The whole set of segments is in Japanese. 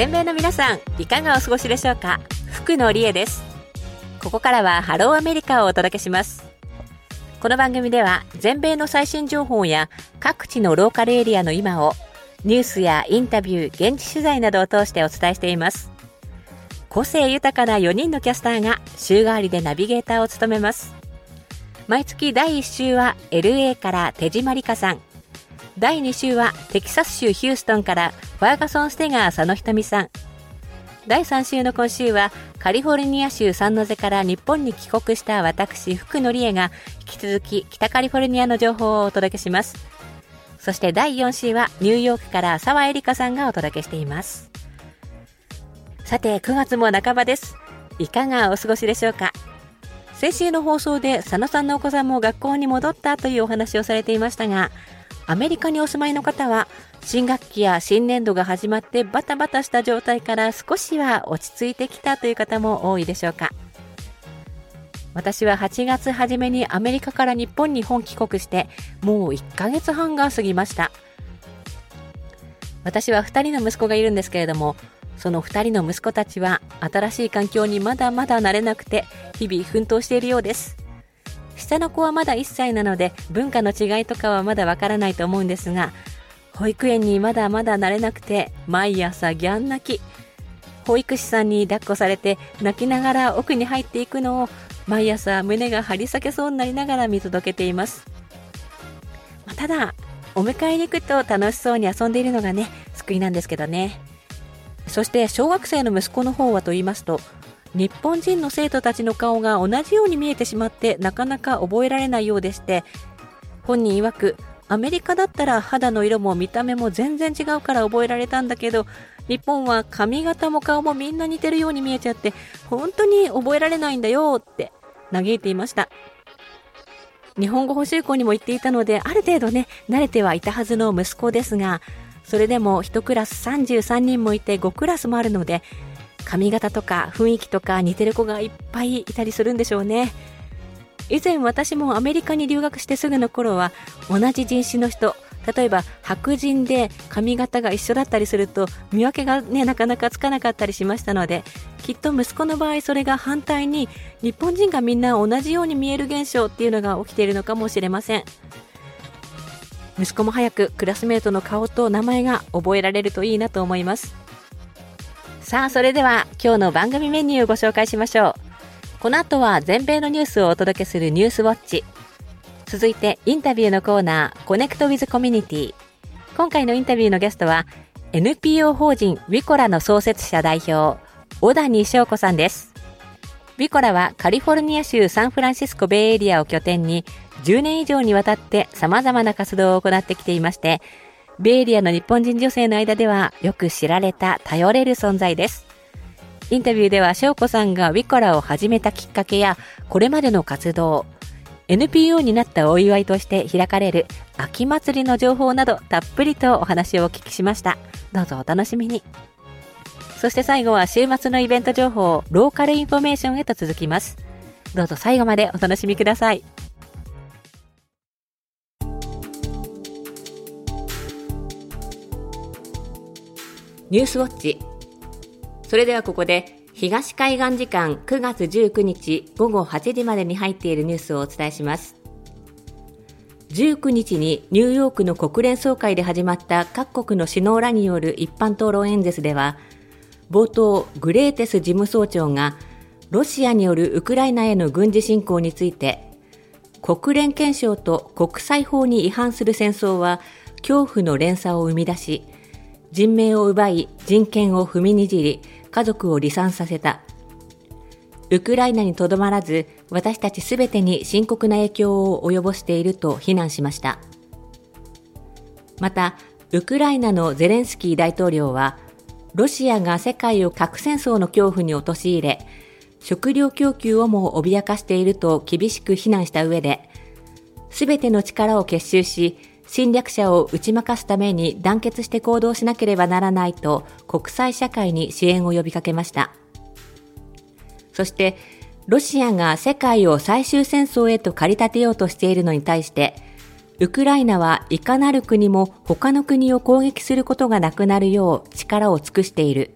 全米の皆さんいかがお過ごしでしょうか？福野理恵です。ここからはハローアメリカをお届けします。この番組では全米の最新情報や各地のローカルエリアの今をニュースやインタビュー、現地取材などを通してお伝えしています。個性豊かな4人のキャスターが週替わりでナビゲーターを務めます。毎月第1週は LA から手島理香さん。第2週はテキサス州ヒューストンからファーガソン・ステガー佐野ひとみさん。第3週の今週はカリフォルニア州サンノゼから日本に帰国した私福野理恵が引き続き北カリフォルニアの情報をお届けします。そして第4週はニューヨークから澤絵里香さんがお届けしています。さて9月も半ばです。いかがお過ごしでしょうか？先週の放送で佐野さんのお子さんも学校に戻ったというお話をされていましたがアメリカにお住まいの方は新学期や新年度が始まってバタバタした状態から少しは落ち着いてきたという方も多いでしょうか。私は8月初めにアメリカから日本に本帰国してもう1ヶ月半が過ぎました。私は2人の息子がいるんですけれどもその2人の息子たちは新しい環境にまだまだ慣れなくて日々奮闘しているようです。下の子はまだ1歳なので文化の違いとかはまだわからないと思うんですが保育園にまだまだ慣れなくて毎朝ギャン泣き。保育士さんに抱っこされて泣きながら奥に入っていくのを毎朝胸が張り裂けそうになりながら見届けています、まあ、ただお迎えに行くと楽しそうに遊んでいるのがね救いなんですけどね。そして小学生の息子の方はと言いますと日本人の生徒たちの顔が同じように見えてしまってなかなか覚えられないようでして本人曰くアメリカだったら肌の色も見た目も全然違うから覚えられたんだけど日本は髪型も顔もみんな似てるように見えちゃって本当に覚えられないんだよって嘆いていました。日本語補習校にも行っていたのである程度ね慣れてはいたはずの息子ですがそれでも1クラス33人もいて5クラスもあるので髪型とか雰囲気とか似てる子がいっぱいいたりするんでしょうね。以前私もアメリカに留学してすぐの頃は同じ人種の人例えば白人で髪型が一緒だったりすると見分けがねなかなかつかなかったりしましたのできっと息子の場合それが反対に日本人がみんな同じように見える現象っていうのが起きているのかもしれません。息子も早くクラスメートの顔と名前が覚えられるといいなと思います。さあそれでは今日の番組メニューをご紹介しましょう。この後は全米のニュースをお届けするニュースウォッチ。続いてインタビューのコーナーコネクトウィズコミュニティ。今回のインタビューのゲストは NPO 法人ウィコラの創設者代表小谷翔子さんです。ウィコラはカリフォルニア州サンフランシスコベイエリアを拠点に10年以上にわたって様々な活動を行ってきていましてベイエリアの日本人女性の間ではよく知られた頼れる存在です。インタビューでは祥子さんがウィコラを始めたきっかけやこれまでの活動、NPO になったお祝いとして開かれる秋祭りの情報などたっぷりとお話をお聞きしました。どうぞお楽しみに。そして最後は週末のイベント情報、ローカルインフォメーションへと続きます。どうぞ最後までお楽しみください。ニュースウォッチ。それではここで東海岸時間9月19日午後8時までに入っているニュースをお伝えします。19日にニューヨークの国連総会で始まった各国の首脳らによる一般討論演説では冒頭グレーテス事務総長がロシアによるウクライナへの軍事侵攻について国連憲章と国際法に違反する戦争は恐怖の連鎖を生み出し人命を奪い、人権を踏みにじり、家族を離散させた。ウクライナにとどまらず、私たちすべてに深刻な影響を及ぼしていると非難しました。また、ウクライナのゼレンスキー大統領は、ロシアが世界を核戦争の恐怖に陥れ、食料供給をも脅かしていると厳しく非難した上で、すべての力を結集し、侵略者を打ち負かすために団結して行動しなければならないと国際社会に支援を呼びかけました。そして、ロシアが世界を最終戦争へと駆り立てようとしているのに対して、ウクライナはいかなる国も他の国を攻撃することがなくなるよう力を尽くしている。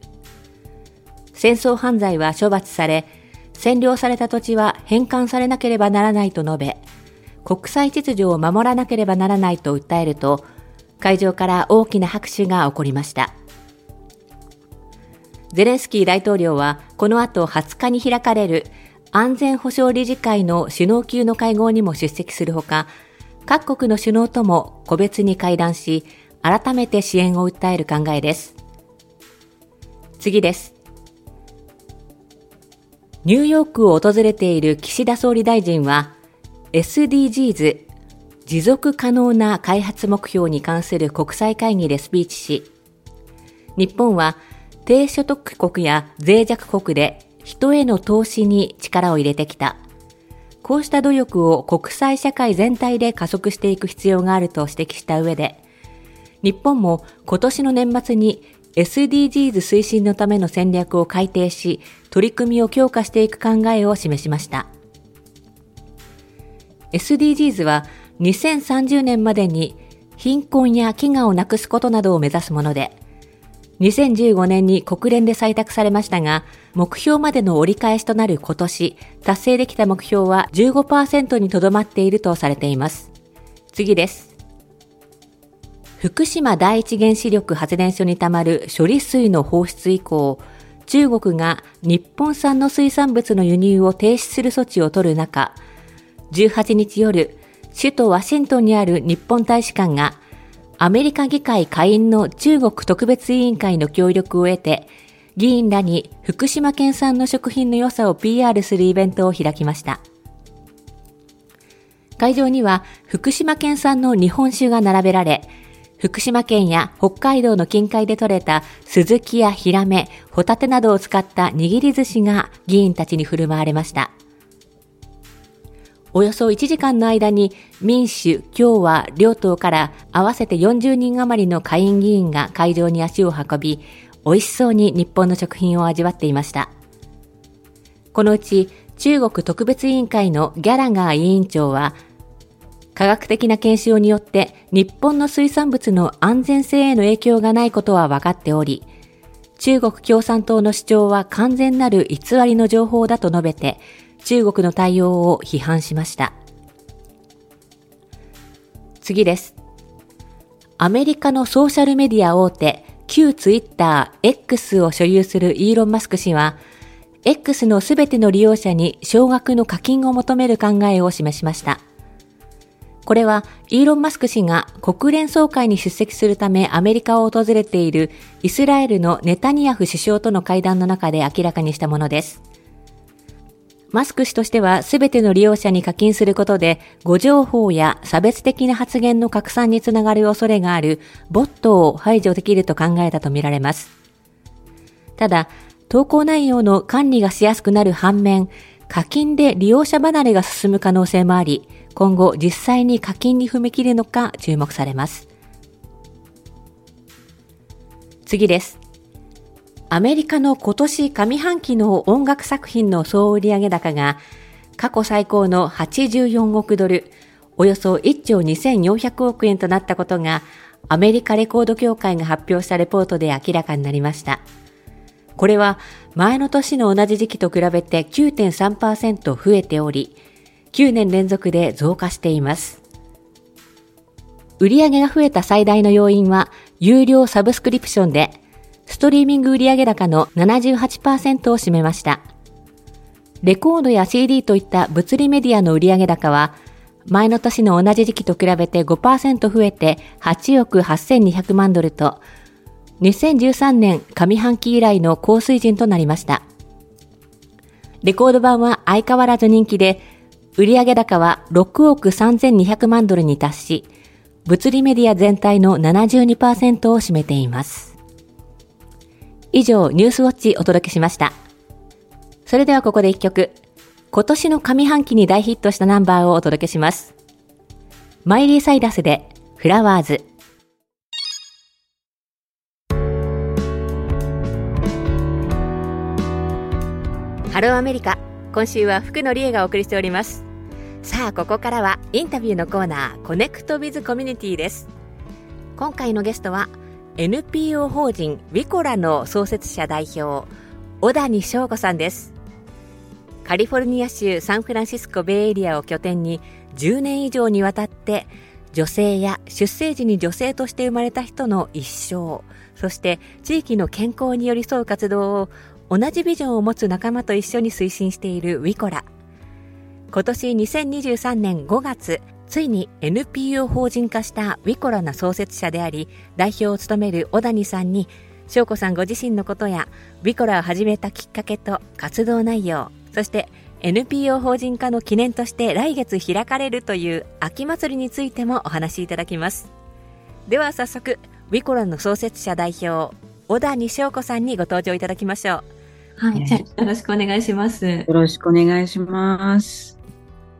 戦争犯罪は処罰され、占領された土地は返還されなければならないと述べ、国際秩序を守らなければならないと訴えると、会場から大きな拍手が起こりました。ゼレンスキー大統領はこの後20日に開かれる安全保障理事会の首脳級の会合にも出席するほか、各国の首脳とも個別に会談し、改めて支援を訴える考えです。次です。ニューヨークを訪れている岸田総理大臣は、SDGs 持続可能な開発目標に関する国際会議でスピーチし、日本は低所得国や脆弱国で人への投資に力を入れてきた。こうした努力を国際社会全体で加速していく必要があると指摘した上で、日本も今年の年末に SDGs 推進のための戦略を改定し、取り組みを強化していく考えを示しました。SDGs は2030年までに貧困や飢餓をなくすことなどを目指すもので、2015年に国連で採択されましたが、目標までの折り返しとなる今年、達成できた目標は15%にとどまっているとされています。次です。福島第一原子力発電所にたまる処理水の放出以降、中国が日本産の水産物の輸入を停止する措置を取る中、18日夜、首都ワシントンにある日本大使館が、アメリカ議会下院の中国特別委員会の協力を得て、議員らに福島県産の食品の良さを PR するイベントを開きました。会場には福島県産の日本酒が並べられ、福島県や北海道の近海で採れたスズキやヒラメ、ホタテなどを使った握り寿司が議員たちに振る舞われました。およそ1時間の間に民主、共和、両党から合わせて40人余りの下院議員が会場に足を運び、美味しそうに日本の食品を味わっていました。このうち中国特別委員会のギャラガー委員長は科学的な検証によって日本の水産物の安全性への影響がないことは分かっており、中国共産党の主張は完全なる偽りの情報だと述べて、中国の対応を批判しました。次です。アメリカのソーシャルメディア大手、旧ツイッター X を所有するイーロン・マスク氏は、X のすべての利用者に少額の課金を求める考えを示しました。これはイーロン・マスク氏が国連総会に出席するためアメリカを訪れているイスラエルのネタニヤフ首相との会談の中で明らかにしたものです。マスク氏としては全ての利用者に課金することで誤情報や差別的な発言の拡散につながる恐れがあるボットを排除できると考えたとみられます。ただ、投稿内容の管理がしやすくなる反面、課金で利用者離れが進む可能性もあり、今後実際に課金に踏み切るのか注目されます。次です。アメリカの今年上半期の音楽作品の総売上高が過去最高の84億ドル、およそ1兆2400億円となったことがアメリカレコード協会が発表したレポートで明らかになりました。これは前の年の同じ時期と比べて9.3%増えており、9年連続で増加しています。売上が増えた最大の要因は、有料サブスクリプションで、ストリーミング売上高の78%を占めました。レコードや CD といった物理メディアの売上高は、前の年の同じ時期と比べて5%増えて8億8200万ドルと、2013年上半期以来の高水準となりました。レコード版は相変わらず人気で、売上高は6億3200万ドルに達し、物理メディア全体の72%を占めています。以上、ニュースウォッチお届けしました。それではここで一曲。今年の上半期に大ヒットしたナンバーをお届けします。マイリー・サイラスで Flowers。Hello America。今週は福野理恵がお送りしておりますさあここからはインタビューのコーナー Connect with Community です今回のゲストは NPO 法人ウィコラの創設者代表小谷翔子さんです。カリフォルニア州サンフランシスコベイエリアを拠点に10年以上にわたって女性や出生時に女性として生まれた人の一生そして地域の健康に寄り添う活動を同じビジョンを持つ仲間と一緒に推進しているウィコラ。今年2023年5月ついに NPO 法人化したウィコラな創設者であり代表を務める小谷さんに翔子さんご自身のことやウィコラを始めたきっかけと活動内容そして NPO 法人化の記念として来月開かれるという秋祭りについてもお話しいただきます。では早速ウィコラの創設者代表小谷翔子さんにご登場いただきましょう。はい、じゃよろしくお願いします。よろしくお願いします。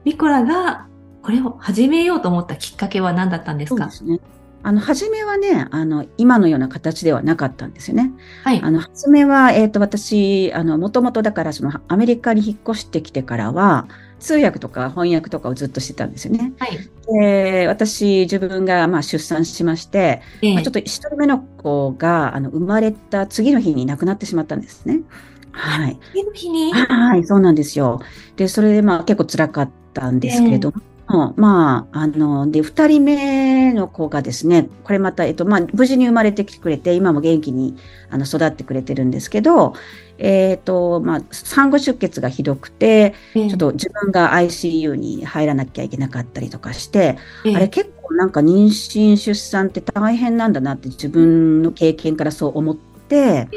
ウィコラがこれを始めようと思ったきっかけは何だったんですか？そうですねあの、初めはね、あの、今のような形ではなかったんですよね。はい。あの、初めは、えっ、ー、と、私、あの、もともとだから、その、アメリカに引っ越してきてからは、通訳とか翻訳とかをずっとしてたんですよね。はい。で、私、自分が、まあ、出産しまして、えー、まあ、ちょっと一人目の子が、あの、生まれた次の日に亡くなってしまったんですね。はい。次の日に？はい、そうなんですよ。で、それで、まあ、結構辛かったんですけれども、えーまあ、あの、で、二人目の子がですね、これまた、えっと、まあ、無事に生まれてきてくれて、今も元気にあの育ってくれてるんですけど、えっ、ー、と、まあ、産後出血がひどくて、ちょっと自分が ICU に入らなきゃいけなかったりとかして、あれ結構なんか妊娠出産って大変なんだなって自分の経験からそう思って、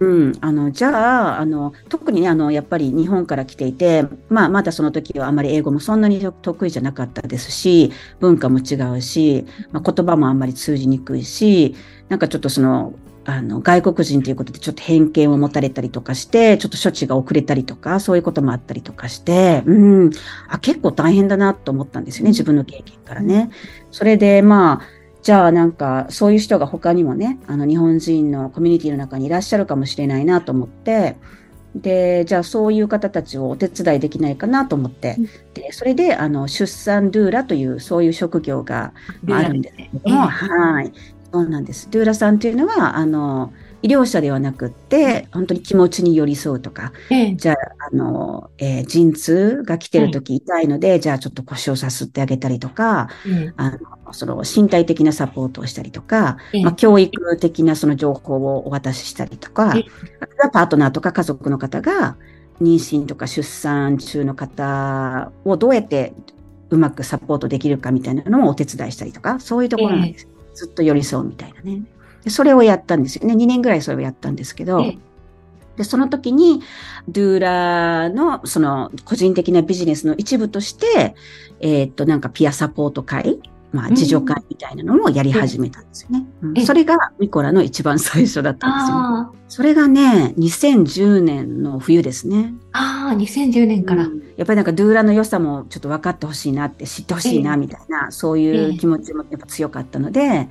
うん、あのじゃああの特にねあのやっぱり日本から来ていて、まあ、まだその時はあまり英語もそんなに得意じゃなかったですし文化も違うし、まあ、言葉もあんまり通じにくいしなんかちょっとそのあの外国人ということでちょっと偏見を持たれたりとかしてちょっと処置が遅れたりとかそういうこともあったりとかして、うん、あ結構大変だなと思ったんですよね自分の経験からね。それでまあじゃあなんかそういう人が他にもね、あの日本人のコミュニティの中にいらっしゃるかもしれないなと思って、で、じゃあそういう方たちをお手伝いできないかなと思って、うん、で、それであの出産ドゥーラというそういう職業があるんですけども、はい。そうなんです。ドゥーラさんというのは、あの、医療者ではなくって、本当に気持ちに寄り添うとか、ええ、じゃあ、あの、えー、陣痛が来てる時痛いので、じゃあちょっと腰をさすってあげたりとか、あのその身体的なサポートをしたりとか、まあ、教育的なその情報をお渡ししたりとか、あとはパートナーとか家族の方が妊娠とか出産中の方をどうやってうまくサポートできるかみたいなのもお手伝いしたりとか、そういうところなんです。ずっと寄り添うみたいなね。それをやったんですよね。2年ぐらいそれをやったんですけど、で、その時に、ドゥーラの、その、個人的なビジネスの一部として、えー、っと、なんかピアサポート会まあ、自助会みたいなのもやり始めたんですよね。うん、それがミコラの一番最初だったんですよ。それがね、2010年の冬ですね。ああ、2010年から、うん、やっぱりなんかドゥーラの良さもちょっと分かってほしいなって知ってほしいなみたいな、えー、そういう気持ちもやっぱ強かったので、えー、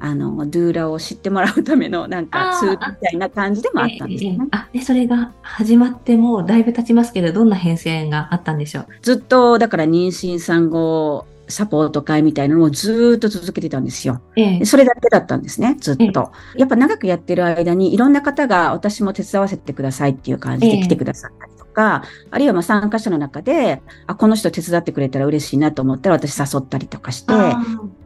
あの、ドゥーラを知ってもらうためのなんかツールみたいな感じでもあったんですよね。あで、それが始まってもだいぶ経ちますけど、どんな変遷があったんでしょう？ずっと、だから妊娠産後、サポート会みたいなのをずっと続けてたんですよ。ええ、それだけだったんですね、ずっと。え、やっぱ長くやってる間にいろんな方が私も手伝わせてくださいっていう感じで来てくださったりとか、あるいはま参加者の中で、あ、この人手伝ってくれたら嬉しいなと思ったら私誘ったりとかして、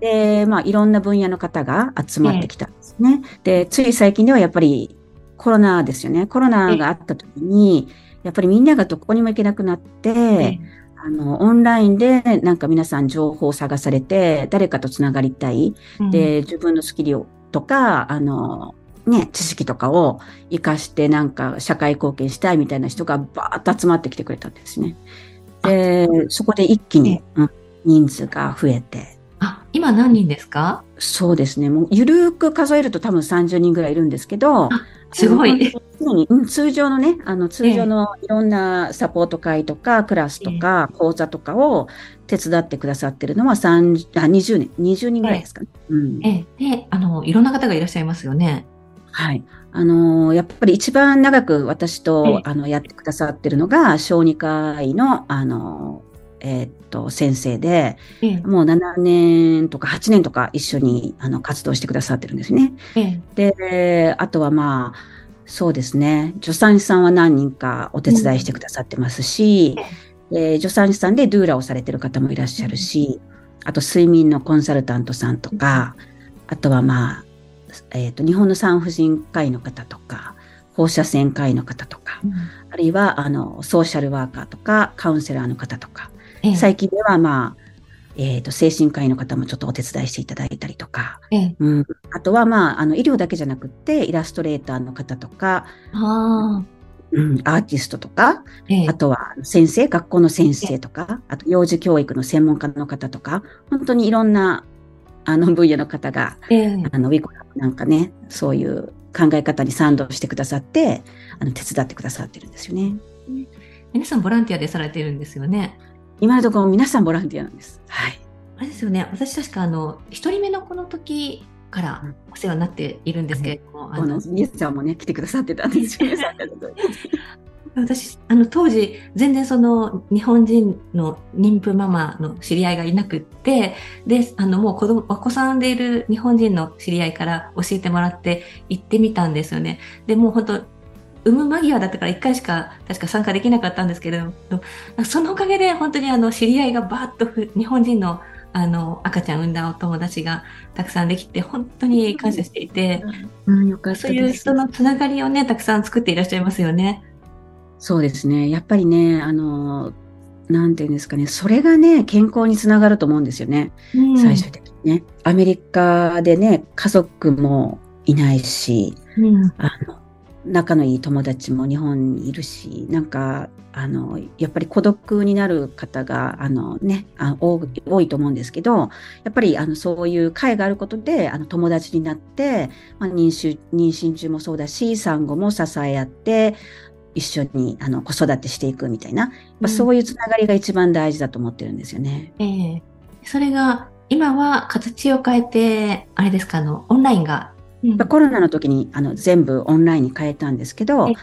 で、まあいろんな分野の方が集まってきたんですね。で、つい最近ではやっぱりコロナですよね。コロナがあった時に、やっぱりみんながどこにも行けなくなって、あの、オンラインでなんか皆さん情報を探されて、誰かとつながりたい。うん、で、自分のスキルとか、あの、ね、知識とかを活かしてなんか社会貢献したいみたいな人がバーッと集まってきてくれたんですね。で、そこで一気に、うん、人数が増えて。あ、今何人ですか？そうですね。もう、ゆるく数えると多分30人ぐらいいるんですけど、すごい。うん、通常のね、あの、通常のいろんなサポート会とか、クラスとか、講座とかを手伝ってくださってるのは3あ20年、20人ぐらいですかね。うん。ええ、で、あの、いろんな方がいらっしゃいますよね。はい。あのやっぱり一番長く私と、あの、やってくださってるのが、小児科医の、あの、えー、っと、先生で、もう7年とか8年とか一緒にあの活動してくださってるんですね。で、あとはまあ、そうですね。助産師さんは何人かお手伝いしてくださってますし、え助産師さんでドゥーラをされてる方もいらっしゃるし、あと睡眠のコンサルタントさんとか、あとはまあ、えっ、ー、と、日本の産婦人科医の方とか、放射線科医の方とか、うん、あるいは、あの、ソーシャルワーカーとか、カウンセラーの方とか、ええ、最近ではまあ、えっ、ー、と、精神科医の方もちょっとお手伝いしていただいたりとか、ええ、うん、あとは、まあ、あの、医療だけじゃなくて、イラストレーターの方とか、あうん、アーティストとか、え、あとは先生、学校の先生とか、あと幼児教育の専門家の方とか、本当にいろんなあの分野の方が、あのウィコラなんかね、そういう考え方に賛同してくださって、あの手伝ってくださってるんですよね。皆さんボランティアでされてるんですよね。今のところ皆さんボランティアなんです。はい。あれですよね。私確かあの一人目のこの時からお世話になっているんですけれども、うん、あのミエちゃんもね来てくださってたんです。私あの当時全然その日本人の妊婦ママの知り合いがいなくってであのもう子供お子さんでいる日本人の知り合いから教えてもらって行ってみたんですよね。でもう本当産む間際だったから1回しか確か参加できなかったんですけれどそのおかげで本当にあの知り合いがバーッと日本人のあの赤ちゃん産んだお友達がたくさんできて本当に感謝していて、うん、そういう人のつながりをねたくさん。作っていらっしゃいますよね。そうですねやっぱりねあのなん。ていうん。ですかねそれがね健康につながると思うん。ですよね、うん、最終的にね。アメリカでね家族もいないし、うん、あの仲のいい友達も日本にいるし、なんか、あの、やっぱり孤独になる方が、あのね、あ多いと思うんですけど、やっぱり、あの、そういう会があることで、あの、友達になって、まあ、妊娠、妊娠中もそうだし、産後も支え合って、一緒に、あの、子育てしていくみたいな、まあ、そういうつながりが一番大事だと思ってるんですよね。ええー、それが、今は形を変えて、あれですか、あの、オンラインがうん、コロナの時にあの全部オンラインに変えたんですけど、うん、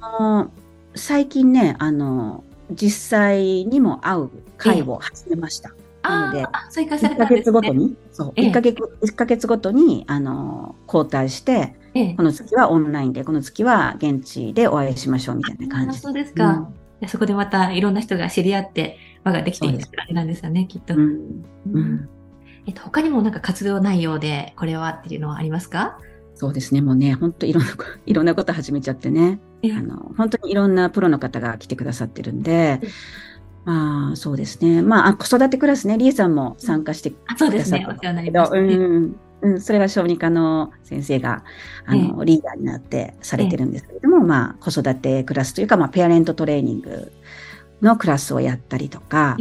あの最近ねあの実際にも会う会を始めました。なので、1ヶ月ごとに、そう、1ヶ月、1ヶ月ごとに、あの、交代して、この月はオンラインで、この月は現地でお会いしましょうみたいな感じ。そうですか。うん、そこでまたいろんな人が知り合って、輪ができているあれなんですよね、きっと。うん。うんえっと、他にもなんか活動内容でこれはっていうのはありますか？そうですね。もうね、本当いろんな、いろんなこと始めちゃってね。あの、本当にいろんなプロの方が来てくださってるんで、まあ、そうですね。まあ、子育てクラスね、りえさんも参加してくださったんですけど、うん、うん、それは小児科の先生が、あの、リーダーになってされてるんですけれども、まあ、子育てクラスというか、まあ、ペアレントトレーニングのクラスをやったりとか、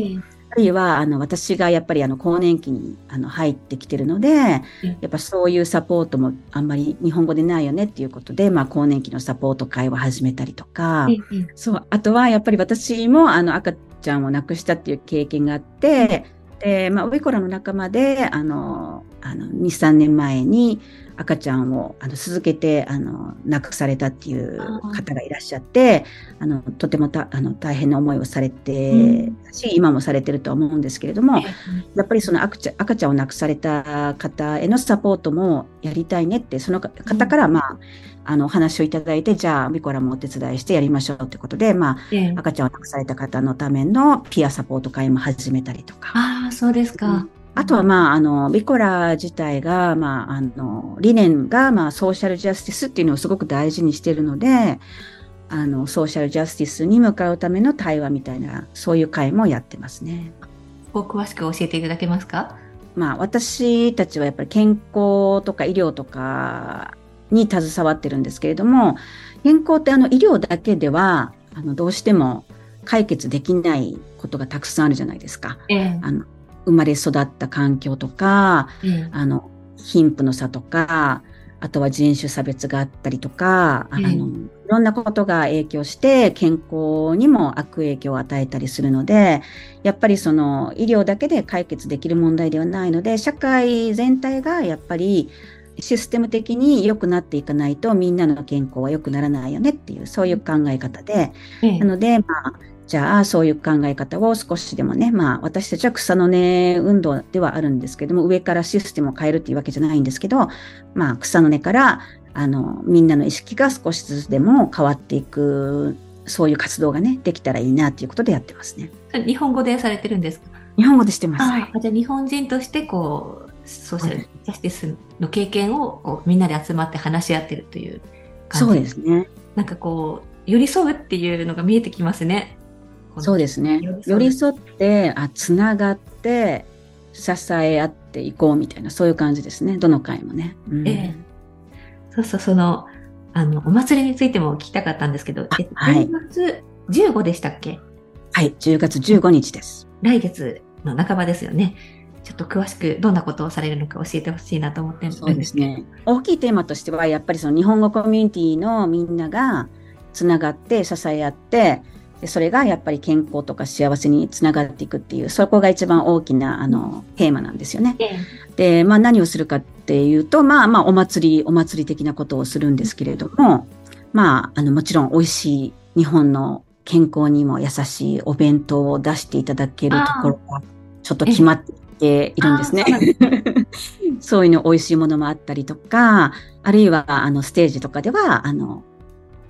あるいは、あの、私がやっぱりあの、更年期にあの入ってきてるので、やっぱそういうサポートもあんまり日本語でないよねっていうことで、まあ、更年期のサポート会を始めたりとか、そう、あとはやっぱり私もあの、赤ちゃんを亡くしたっていう経験があって、で、まあ、ウィコラの仲間で、あの、あの、2、3年前に、赤ちゃんをあの続けてあの亡くされたっていう方がいらっしゃってあのとてもたあの大変な思いをされてし、うん、今もされてるとは思うんですけれども、やっぱりその赤ちゃん赤ちゃんを亡くされた方へのサポートもやりたいねってその方からまあ、あのお話をいただいてじゃあミコラもお手伝いしてやりましょうってことで、まあ、赤ちゃんを亡くされた方のためのピアサポート会も始めたりとか。あそうですか、うんあとは、まあ、あの、ビコラ自体が、まあ、あの、理念が、まあ、ソーシャルジャスティスっていうのをすごく大事にしているので、あの、ソーシャルジャスティスに向かうための対話みたいな、そういう会もやってますね。こう詳しく教えていただけますか？まあ、私たちはやっぱり健康とか医療とかに携わってるんですけれども、健康ってあの医療だけでは、あの、どうしても解決できないことがたくさんあるじゃないですか。ええ、あの生まれ育った環境とか、うん、あの、貧富の差とか、あとは人種差別があったりとか、うん、あの、いろんなことが影響して健康にも悪影響を与えたりするので、やっぱりその医療だけで解決できる問題ではないので、社会全体がやっぱりシステム的に良くなっていかないとみんなの健康は良くならないよねっていう、そういう考え方で、うん、なので、まあ、じゃあ、そういう考え方を少しでもね、まあ、私たちは草の根運動ではあるんですけども、上からシステムを変えるっていうわけじゃないんですけど、まあ、草の根から、あの、みんなの意識が少しずつでも変わっていく、そういう活動がね、できたらいいなということでやってますね。日本語でされてるんですか？日本語でしてます。あじゃあ日本人としてこうソーシャルジャスティスの経験をこうみんなで集まって話し合ってるという感じそうですね。なんかこう寄り添うっていうのが見えてきますね。そうですね。寄り添って、あ、つながって、支え合っていこうみたいな、そういう感じですね。どの回もね。うんええそうそうそのあのお祭りについても聞きたかったんですけど、えっとはい10月15でしたっけ？はい、10月15日です。来月の半ばですよね。ちょっと詳しくどんなことをされるのか教えてほしいなと思ってるんですね。大きいテーマとしては、やっぱりその日本語コミュニティのみんながつながって支え合って、でそれがやっぱり健康とか幸せにつながっていくっていう、そこが一番大きなあのテーマなんですよね。ええで、まあ何をするかっていうと、まあまあお祭り、お祭り的なことをするんですけれども、まあ、あのもちろん美味しい日本の健康にも優しいお弁当を出していただけるところがちょっと決まっているんですね。そういうの美味しいものもあったりとか、あるいはあのステージとかでは、あの、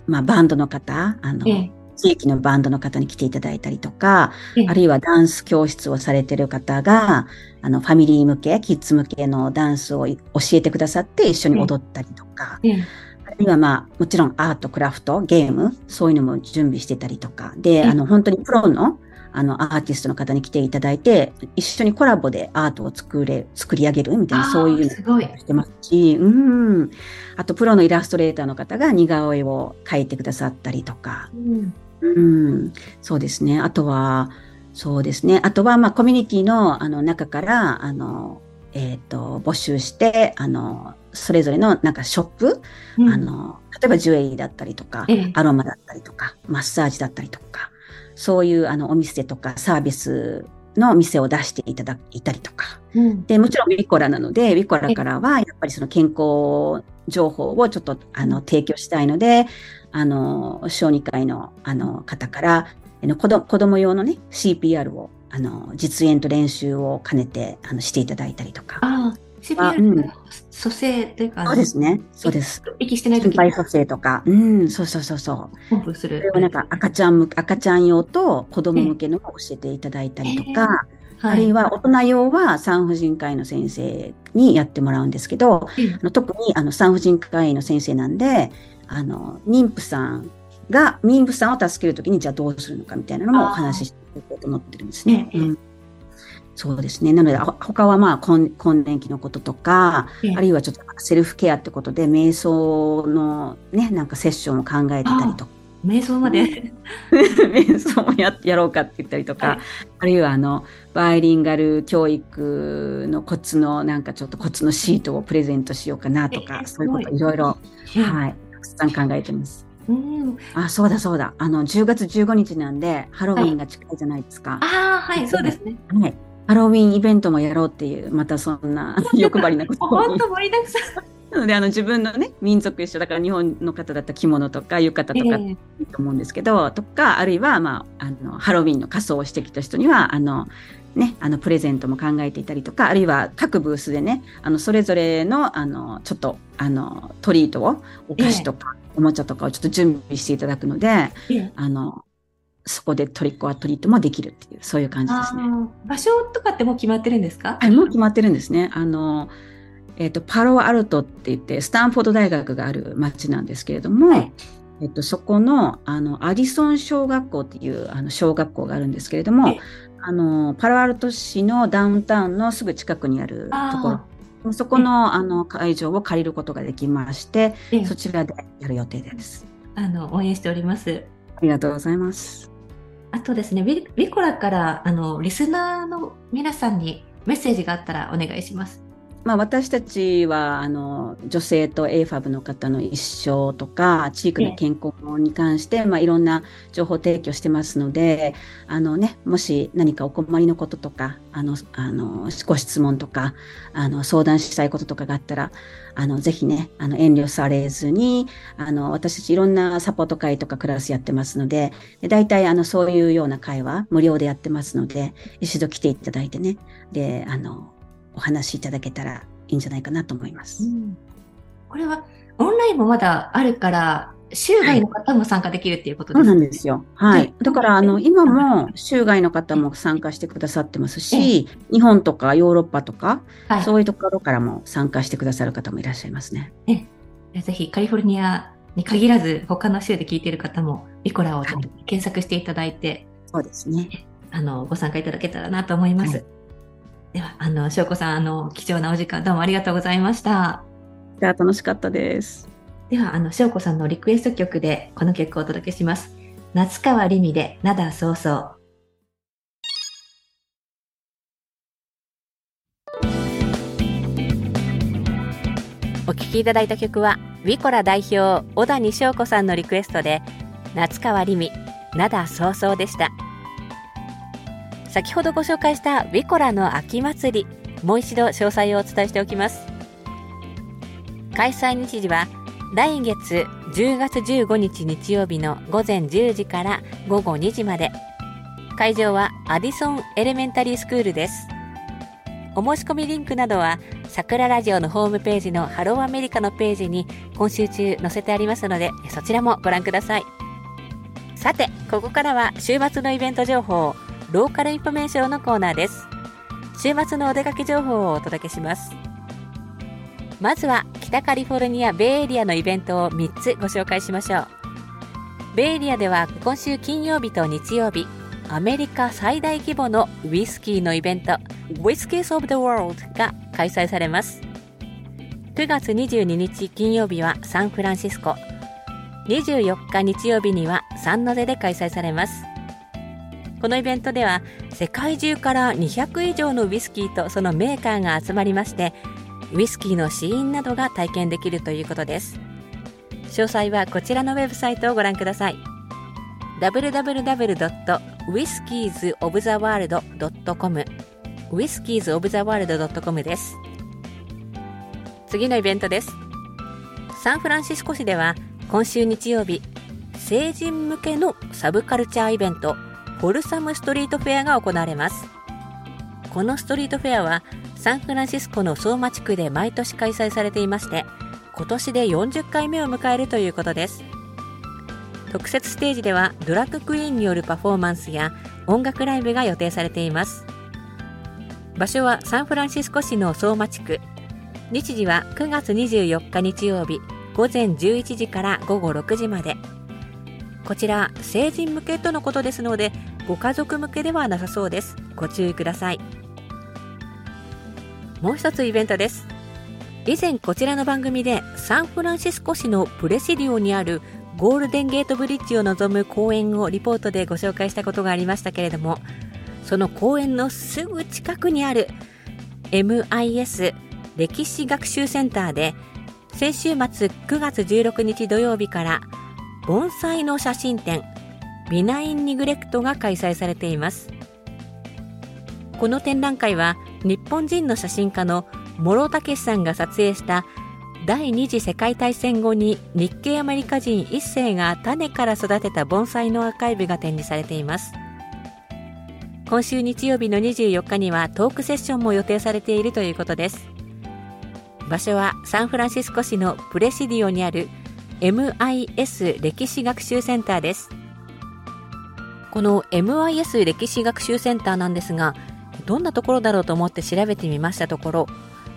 まあバンドの方、あの、ええ地域のバンドの方に来ていただいたりとか、ええ。あるいはダンス教室をされてる方が、あの、ファミリー向け、キッズ向けのダンスを教えてくださって一緒に踊ったりとか、ええ。あるいはまあ、もちろんアート、クラフト、ゲーム、そういうのも準備してたりとか、で、うんあの、本当にプロの、あの、アーティストの方に来ていただいて、一緒にコラボでアートを作れ、作り上げるみたいな、そういうのすごい。してますし、うん。あと、プロのイラストレーターの方が似顔絵を描いてくださったりとか、うんうん、そうですね。あとは、そうですね。あとは、まあ、コミュニティの、あの、中から、あの、えっ、と、募集して、あの、それぞれの、なんか、ショップ、うんあの、例えばジュエリーだったりとか、ええアロマだったりとか、マッサージだったりとか、そういう、あの、お店とかサービスの店を出していただいたりとか。うんで、もちろんウィコラなので、ウィコラからは、やっぱりその健康情報をちょっと、あの、提供したいので、あの、小児科医の、あの、方から、子供子供用のね、CPR を、あの、実演と練習を兼ねて、あの、していただいたりとか。ああ、あ CPR うんの蘇生というか、そうですね。そうです。息してない時に心肺蘇生とか。うん、そうそうそうそう。ポンプするそれ。をなんか赤ちゃん向、赤ちゃん用と子供向けのも教えていただいたりとか、はあるいは大人用は産婦人科医の先生にやってもらうんですけど、ええあの特にあの産婦人科医の先生なんで、あの妊婦さんが、妊婦さんを助けるときにじゃあどうするのかみたいなのもお話ししていこうと思ってるんですね。ええ。うん。そうですね。なので、ほ他はまあ、更更年期のこととか、ええ。あるいはちょっとセルフケアってことで、瞑想のね、なんかセッションを考えてたりとか、瞑想まで。瞑想もややろうかって言ったりとか、はい。あるいはあのバイリンガル教育のコツのなんかちょっとコツのシートをプレゼントしようかなとか、えそういうこといいろいろ、ええ。はい、たくさん考えてます。うんあ、そうだそうだ。あの10月15日なんでハロウィンが近いじゃないですか。ああ、はい、そうですね。はい。ハロウィンイベントもやろうっていう、またそんな 欲張りなことに。本当盛りだくさん。なので、あの自分のね、民族一緒だから日本の方だったら着物とか浴衣とかええいいと思うんですけど、とか、あるいは、まあ、あの、ハロウィンの仮装をしてきた人には、あの、ね、あの、プレゼントも考えていたりとか、あるいは各ブースでね、あの、それぞれの、あの、ちょっと、あの、トリートを、お菓子とか、おもちゃとかをちょっと準備していただくので、ええ。あの、そこでトリックオアトリートもできるっていう、そういう感じですね。場所とかってもう決まってるんですか？はい、もう決まってるんですね。あの、えっ、と、パロアルトって言って、スタンフォード大学がある町なんですけれども、はい。えっと、そこの、あの、アディソン小学校っていう、あの、小学校があるんですけれどもえ、あの、パロアルト市のダウンタウンのすぐ近くにあるところ、そこの、あの、会場を借りることができまして、ええそちらでやる予定です。あの応援しております。ありがとうございます。あとですね、ウィコラからあのリスナーの皆さんにメッセージがあったらお願いします。まあ、私たちはあの女性と AFAB の方の一生とか地域の健康に関して、まあ、いろんな情報提供してますのであの、ね、もし何かお困りのこととかあのあのご質問とかあの相談したいこととかがあったらあのぜひねあの遠慮されずにあの私たちいろんなサポート会とかクラスやってますのでで大体あのそういうような会は無料でやってますので一度来ていただいてね。であのお話しいただけたらいいんじゃないかなと思います。これはオンラインもまだあるから、州外の方も参加できるっていうことそうですね。なんですよ。はい。だから、あの、今も州外の方も参加してくださってますし、日本とかヨーロッパとか、はい。そういうところからも参加してくださる方もいらっしゃいますね。ぜひカリフォルニアに限らず、他の州で聞いている方も、ビコラを検索していただいて、そうですね。あの、ご参加いただけたらなと思います。はでは、あの、翔子さん、あの、貴重なお時間どうもありがとうございました。じゃあ楽しかったです。では、あの、翔子さんのリクエスト曲でこの曲をお届けします。夏川りみで、灘そうそう。お聴きいただいた曲は、ウィコラ代表、小谷翔子さんのリクエストで、夏川りみ、灘そうそうでした。先ほどご紹介したウィコラの秋祭り、もう一度詳細をお伝えしておきます。開催日時は、来月10月15日日曜日の午前10時から午後2時まで。会場はアディソンエレメンタリースクールです。お申し込みリンクなどは、桜ラジオのホームページの Hello America のページに今週中載せてありますので、そちらもご覧ください。さて、ここからは週末のイベント情報、ローカルインフォメーションのコーナーです。週末のお出かけ情報をお届けします。まずは北カリフォルニアベイエリアのイベントを3つご紹介しましょう。ベイエリアでは今週金曜日と日曜日、アメリカ最大規模のウイスキーのイベント、Whiskies of the World が開催されます。9月22日金曜日はサンフランシスコ、24日日曜日にはサンノゼで開催されます。このイベントでは世界中から200以上のウイスキーとそのメーカーが集まりまして、ウイスキーの試飲などが体験できるということです。詳細はこちらのウェブサイトをご覧ください。www.whiskiesoftheworld.com whiskiesoftheworld.com です。次のイベントです。サンフランシスコ市では今週日曜日、成人向けのサブカルチャーイベント、フォルサムストリートフェアが行われます。このストリートフェアはサンフランシスコの相馬地区で毎年開催されていまして今年で40回目を迎えるということです。特設ステージではドラッグクイーンによるパフォーマンスや音楽ライブが予定されています。場所はサンフランシスコ市の相馬地区。日時は9月24日日曜日午前11時から午後6時まで。こちら成人向けとのことですのでご家族向けではなさそうです。ご注意ください。もう一つイベントです。以前こちらの番組でサンフランシスコ市のプレシディオにあるゴールデンゲートブリッジを望む公園をリポートでご紹介したことがありましたけれどもその公園のすぐ近くにある MIS 歴史学習センターで先週末9月16日土曜日から盆栽の写真展ビナインニグレクトが開催されています。この展覧会は日本人の写真家の諸武さんが撮影した第二次世界大戦後に日系アメリカ人一世が種から育てた盆栽のアーカイブが展示されています。今週日曜日の24日にはトークセッションも予定されているということです。場所はサンフランシスコ市のプレシディオにある MIS 歴史学習センターです。この MIS 歴史学習センターなんですがどんなところだろうと思って調べてみましたところ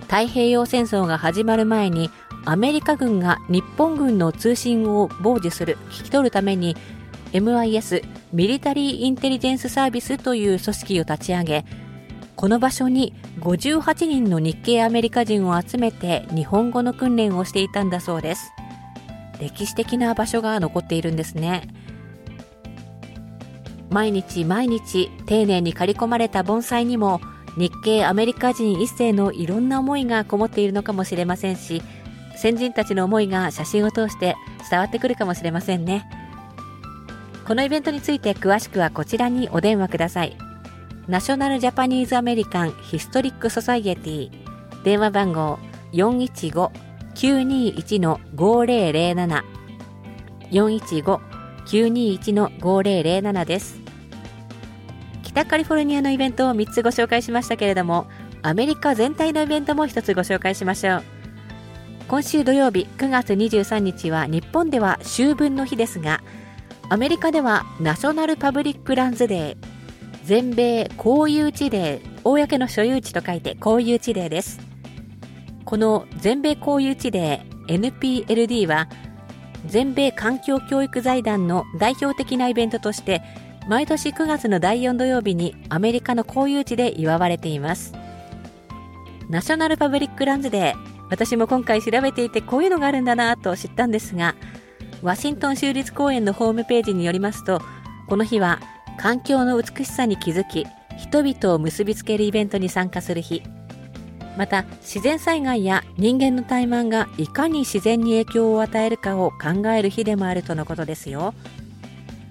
太平洋戦争が始まる前にアメリカ軍が日本軍の通信を傍受する聞き取るために MIS ミリタリーインテリジェンスサービスという組織を立ち上げこの場所に58人の日系アメリカ人を集めて日本語の訓練をしていたんだそうです。歴史的な場所が残っているんですね。毎日毎日丁寧に刈り込まれた盆栽にも日系アメリカ人一世のいろんな思いがこもっているのかもしれませんし先人たちの思いが写真を通して伝わってくるかもしれませんね。このイベントについて詳しくはこちらにお電話ください。ナショナルジャパニーズアメリカンヒストリックソサイエティ電話番号415-921-5007 921-5007です。北カリフォルニアのイベントを3つご紹介しましたけれどもアメリカ全体のイベントも1つご紹介しましょう。今週土曜日9月23日は日本では秋分の日ですがアメリカでは National Public Lands Day 全米公有地デー公の所有地と書いて公有地デーです。この全米公有地デー NPLD は全米環境教育財団の代表的なイベントとして毎年9月の第4土曜日にアメリカの公有地で祝われています。ナショナルパブリックランズデー私も今回調べていてこういうのがあるんだなと知ったんですがワシントン州立公園のホームページによりますとこの日は環境の美しさに気づき人々を結びつけるイベントに参加する日。また自然災害や人間の怠慢がいかに自然に影響を与えるかを考える日でもあるとのことですよ。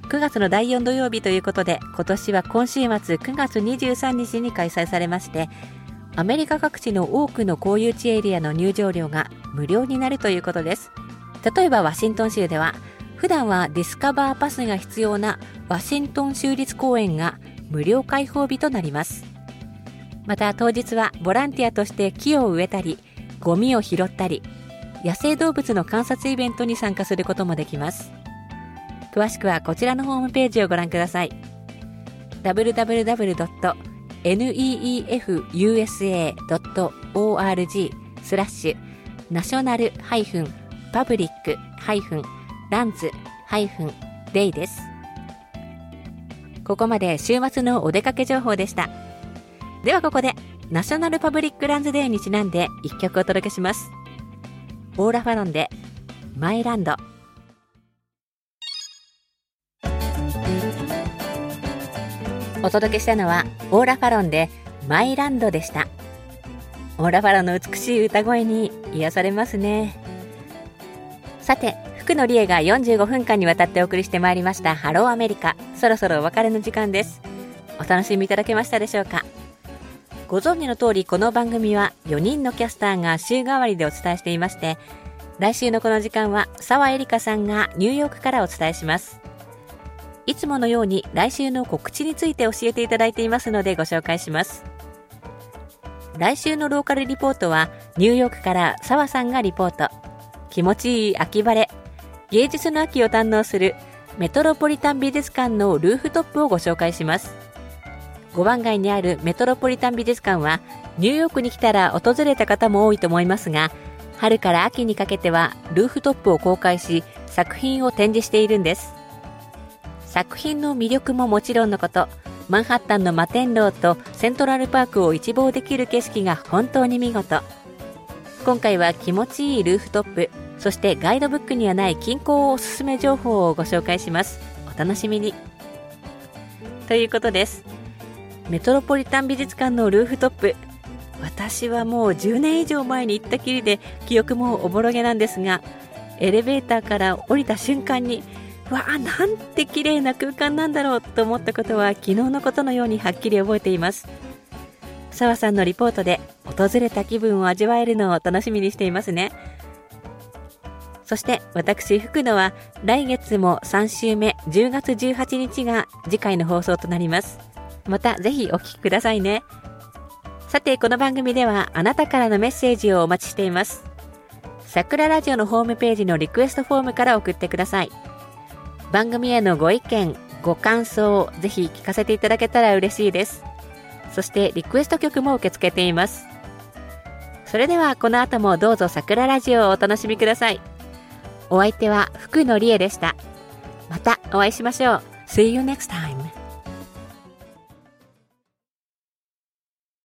9月の第4土曜日ということで今年は今週末9月23日に開催されましてアメリカ各地の多くの公有地エリアの入場料が無料になるということです。例えばワシントン州では普段はディスカバーパスが必要なワシントン州立公園が無料開放日となります。また当日はボランティアとして木を植えたりゴミを拾ったり野生動物の観察イベントに参加することもできます。詳しくはこちらのホームページをご覧ください。www.neefusa.org スラッシュ national ハイフン public ハイフン lands ハイフン day です。ここまで週末のお出かけ情報でした。ではここで National Public Lands Day にちなんで一曲お届けします。オーラファロンでマイランドお届けしたのはオーラファロンでマイランドでした。オーラファロンの美しい歌声に癒されますね。さて福野理恵が45分間にわたってお送りしてまいりましたハローアメリカそろそろお別れの時間です。お楽しみいただけましたでしょうか？ご存知の通りこの番組は4人のキャスターが週替わりでお伝えしていまして来週のこの時間は澤エリカさんがニューヨークからお伝えします。いつものように来週の告知について教えていただいていますのでご紹介します。来週のローカルリポートはニューヨークから澤さんがリポート。気持ちいい秋晴れ。芸術の秋を堪能するメトロポリタン美術館のルーフトップをご紹介します。5番街にあるメトロポリタン美術館はニューヨークに来たら訪れた方も多いと思いますが春から秋にかけてはルーフトップを公開し作品を展示しているんです。作品の魅力ももちろんのことマンハッタンの摩天楼とセントラルパークを一望できる景色が本当に見事。今回は気持ちいいルーフトップそしてガイドブックにはない近郊おすすめ情報をご紹介します。お楽しみに。ということです。メトロポリタン美術館のルーフトップ。私はもう10年以上前に行ったきりで記憶もおぼろげなんですがエレベーターから降りた瞬間にわあなんて綺麗な空間なんだろうと思ったことは昨日のことのようにはっきり覚えています。澤さんのリポートで訪れた気分を味わえるのを楽しみにしていますね。そして私福野は来月も3週目10月18日が次回の放送となります。またぜひお聞きくださいね。さてこの番組ではあなたからのメッセージをお待ちしています。桜ラジオのホームページのリクエストフォームから送ってください。番組へのご意見ご感想をぜひ聞かせていただけたら嬉しいです。そしてリクエスト曲も受け付けています。それではこの後もどうぞ桜ラジオをお楽しみください。お相手は福野理恵でした。またお会いしましょう。See you next time.